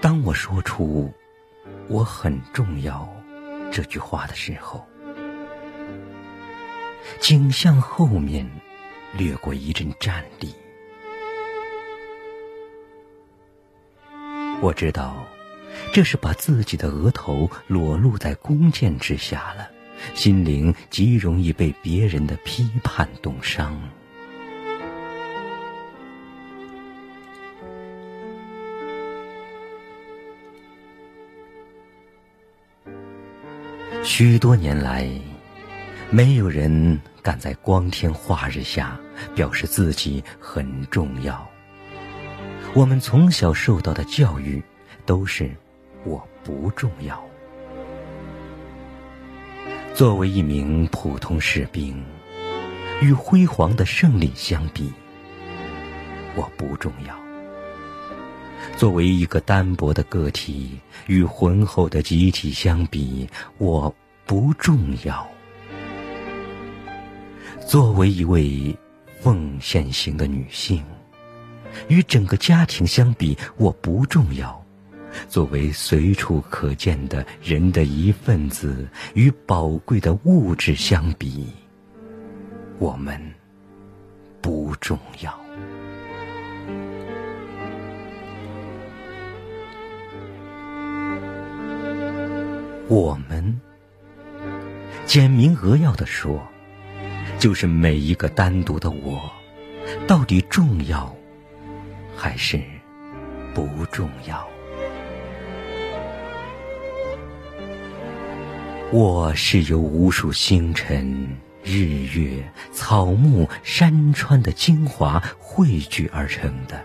当我说出“我很重要”这句话的时候，景象后面掠过一阵战栗。我知道，这是把自己的额头裸露在弓箭之下了，心灵极容易被别人的批判冻伤。许多年来，没有人敢在光天化日下表示自己很重要。我们从小受到的教育都是“我不重要”。作为一名普通士兵，与辉煌的胜利相比，我不重要；作为一个单薄的个体，与浑厚的集体相比，我不重要；作为一位奉献型的女性。与整个家庭相比，我不重要；作为随处可见的人的一份子，与宝贵的物质相比，我们不重要。我们简明扼要的说，就是每一个单独的我，到底重要？还是不重要。我是由无数星辰、日月、草木、山川的精华汇聚而成的。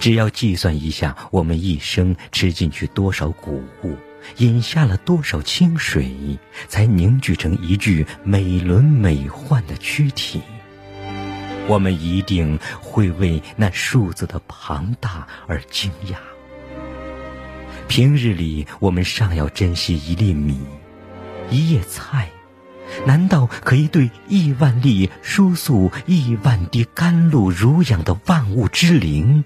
只要计算一下，我们一生吃进去多少谷物，饮下了多少清水，才凝聚成一具美轮美奂的躯体。我们一定会为那数字的庞大而惊讶。平日里，我们尚要珍惜一粒米、一叶菜，难道可以对亿万粒输送亿万滴甘露濡养的万物之灵，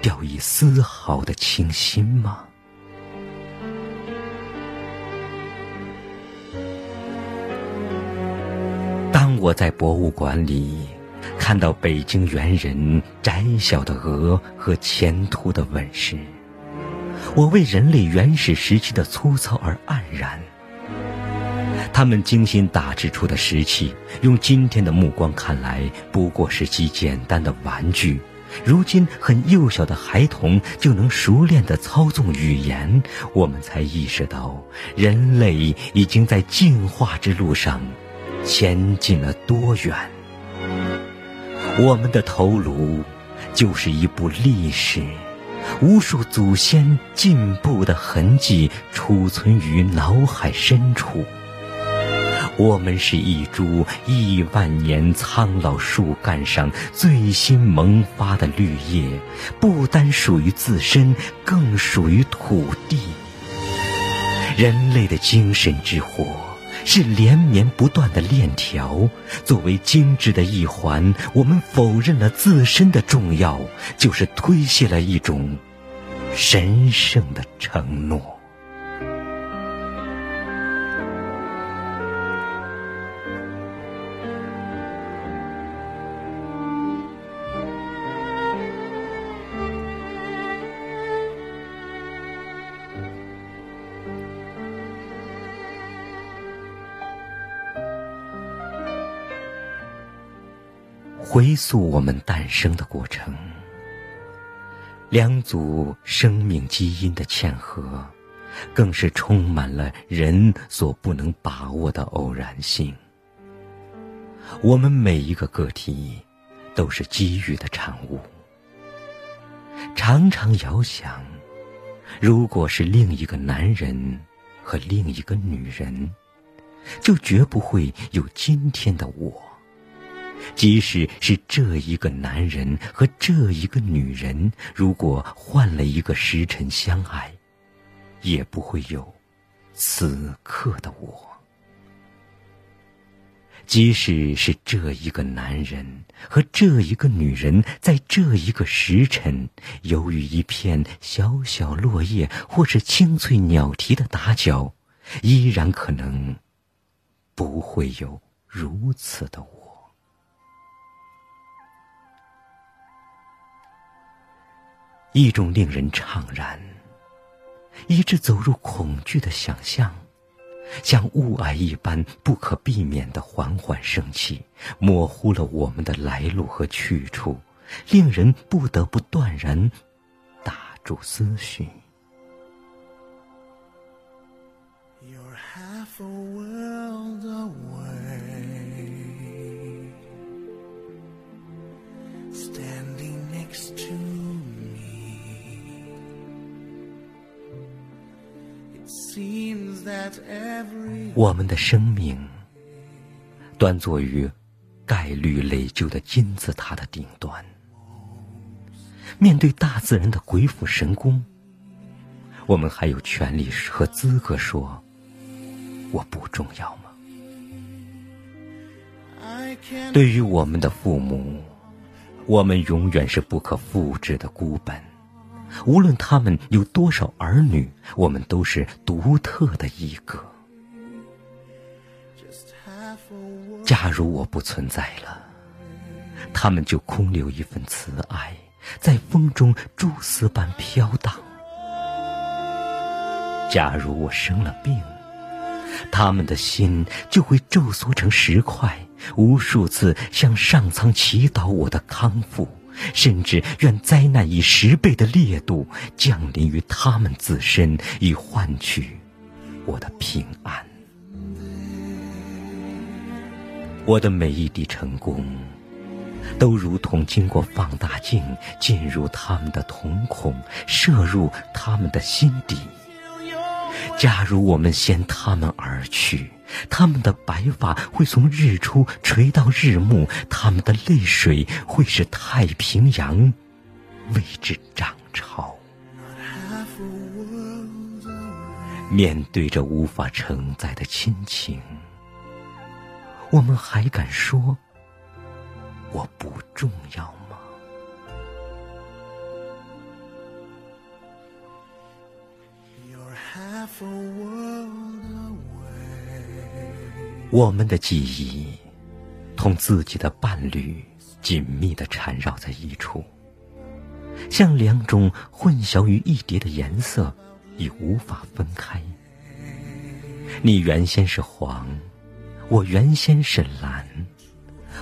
掉以丝毫的轻心吗？我在博物馆里。看到北京猿人窄小的额和前凸的吻时，我为人类原始时期的粗糙而黯然。他们精心打制出的石器，用今天的目光看来不过是极简单的玩具。如今很幼小的孩童就能熟练地操纵语言，我们才意识到人类已经在进化之路上前进了多远。我们的头颅就是一部历史，无数祖先进步的痕迹储存于脑海深处。我们是一株亿万年苍老树干上最新萌发的绿叶，不单属于自身，更属于土地。人类的精神之火。是连绵不断的链条，作为精致的一环，我们否认了自身的重要，就是推卸了一种神圣的承诺。回溯我们诞生的过程，两组生命基因的嵌合，更是充满了人所不能把握的偶然性。我们每一个个体，都是机遇的产物。常常遥想，如果是另一个男人和另一个女人，就绝不会有今天的我。即使是这一个男人和这一个女人，如果换了一个时辰相爱，也不会有此刻的我。即使是这一个男人和这一个女人，在这一个时辰，由于一片小小落叶或是清脆鸟啼的打搅，依然可能不会有如此的我。一种令人怅然，以致走入恐惧的想象。像雾霭一般不可避免的缓缓升起，模糊了我们的来路和去处，令人不得不断然打住思绪 your half a world。我们的生命端坐于概率累旧的金字塔的顶端，面对大自然的鬼斧神工，我们还有权利和资格说我不重要吗？对于我们的父母，我们永远是不可复制的孤本。无论他们有多少儿女，我们都是独特的一个。假如我不存在了，他们就空留一份慈爱，在风中蛛丝般飘荡。假如我生了病，他们的心就会皱缩成石块，无数次向上苍祈祷我的康复。甚至愿灾难以十倍的烈度降临于他们自身，以换取我的平安。我的每一滴成功，都如同经过放大镜进入他们的瞳孔，射入他们的心底。假如我们先他们而去。他们的白发会从日出垂到日暮，他们的泪水会使太平洋为之涨潮。面对着无法承载的亲情，我们还敢说我不重要吗？我们的记忆同自己的伴侣紧密的缠绕在一处，像两种混淆于一叠的颜色，已无法分开。你原先是黄，我原先是蓝，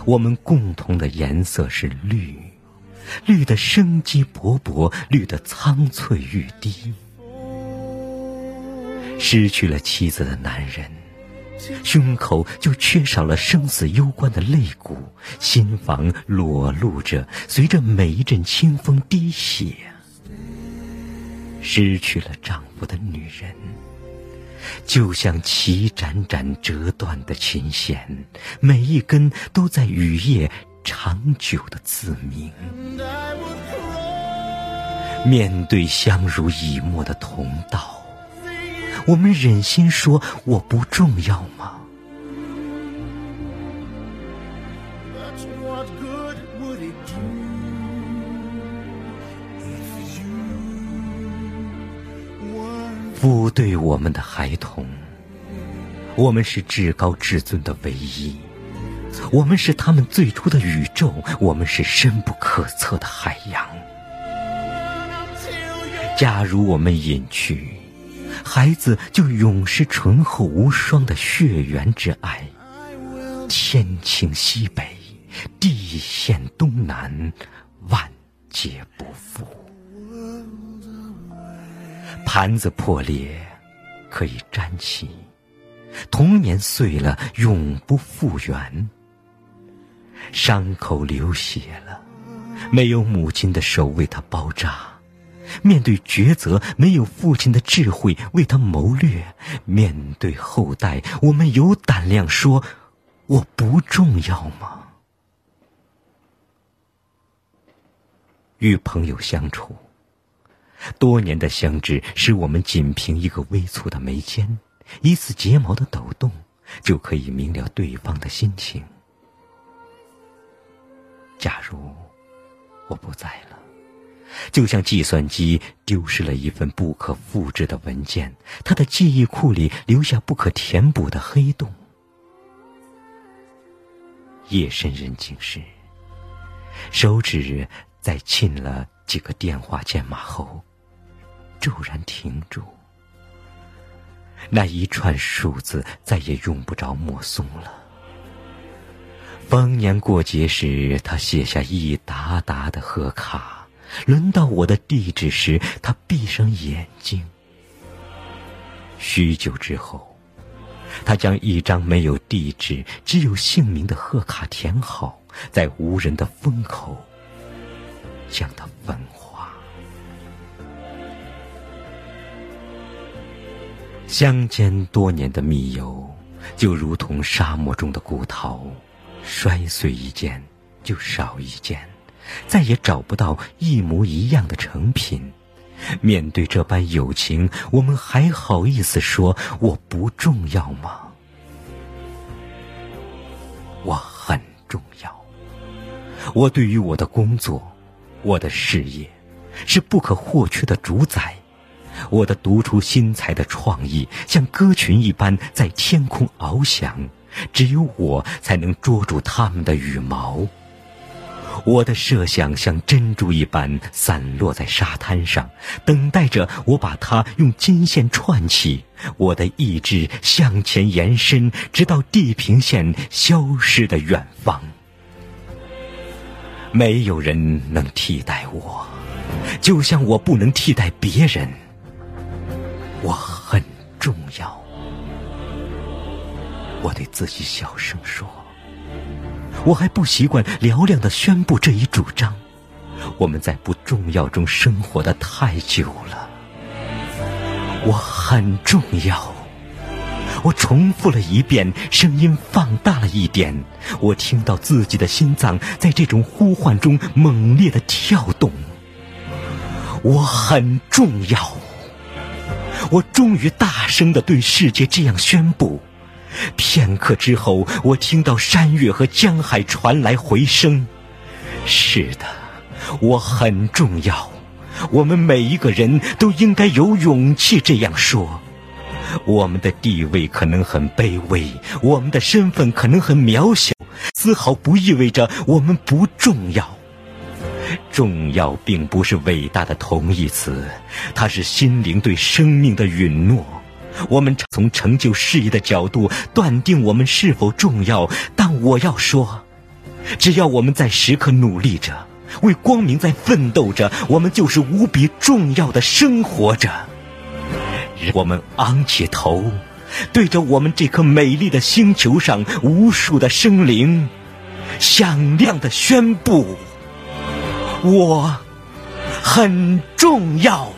我们共同的颜色是绿，绿的生机勃勃，绿的苍翠欲滴。失去了妻子的男人。胸口就缺少了生死攸关的肋骨，心房裸露着，随着每一阵清风滴血。失去了丈夫的女人，就像齐盏盏折断的琴弦，每一根都在雨夜长久的自鸣。面对相濡以沫的同道。我们忍心说我不重要吗？不对我们的孩童，我们是至高至尊的唯一，我们是他们最初的宇宙，我们是深不可测的海洋。假如我们隐去。孩子就永失醇厚无双的血缘之爱，天倾西北，地陷东南，万劫不复。盘子破裂可以粘起，童年碎了永不复原。伤口流血了，没有母亲的手为他包扎。面对抉择，没有父亲的智慧为他谋略；面对后代，我们有胆量说我不重要吗？与朋友相处，多年的相知使我们仅凭一个微蹙的眉间，一次睫毛的抖动，就可以明了对方的心情。假如我不在了，就像计算机丢失了一份不可复制的文件，它的记忆库里留下不可填补的黑洞。夜深人静时，手指在沁了几个电话键码后，骤然停住。那一串数字再也用不着默诵了。逢年过节时，他写下一沓沓的贺卡；轮到我的地址时，他闭上眼睛。许久之后，他将一张没有地址、只有姓名的贺卡填好，在无人的风口将它焚化。相间多年的密友，就如同沙漠中的骨头，摔碎一件就少一件，再也找不到一模一样的成品。面对这般友情，我们还好意思说我不重要吗？我很重要。我对于我的工作，我的事业，是不可或缺的主宰。我的独出心裁的创意，像歌群一般在天空翱翔，只有我才能捉住它们的羽毛。我的设想像珍珠一般散落在沙滩上，等待着我把它用金线串起。我的意志向前延伸，直到地平线消失的远方。没有人能替代我，就像我不能替代别人。我很重要，我对自己小声说。我还不习惯嘹亮的宣布这一主张。我们在不重要中生活的太久了。我很重要。我重复了一遍，声音放大了一点。我听到自己的心脏在这种呼唤中猛烈的跳动。我很重要。我终于大声的对世界这样宣布。片刻之后，我听到山岳和江海传来回声。是的，我很重要。我们每一个人都应该有勇气这样说。我们的地位可能很卑微，我们的身份可能很渺小，丝毫不意味着我们不重要。重要并不是伟大的同义词，它是心灵对生命的允诺。我们从成就事业的角度断定我们是否重要，但我要说，只要我们在时刻努力着，为光明在奋斗着，我们就是无比重要的生活着。我们昂起头，对着我们这颗美丽的星球上无数的生灵，响亮的宣布：我很重要。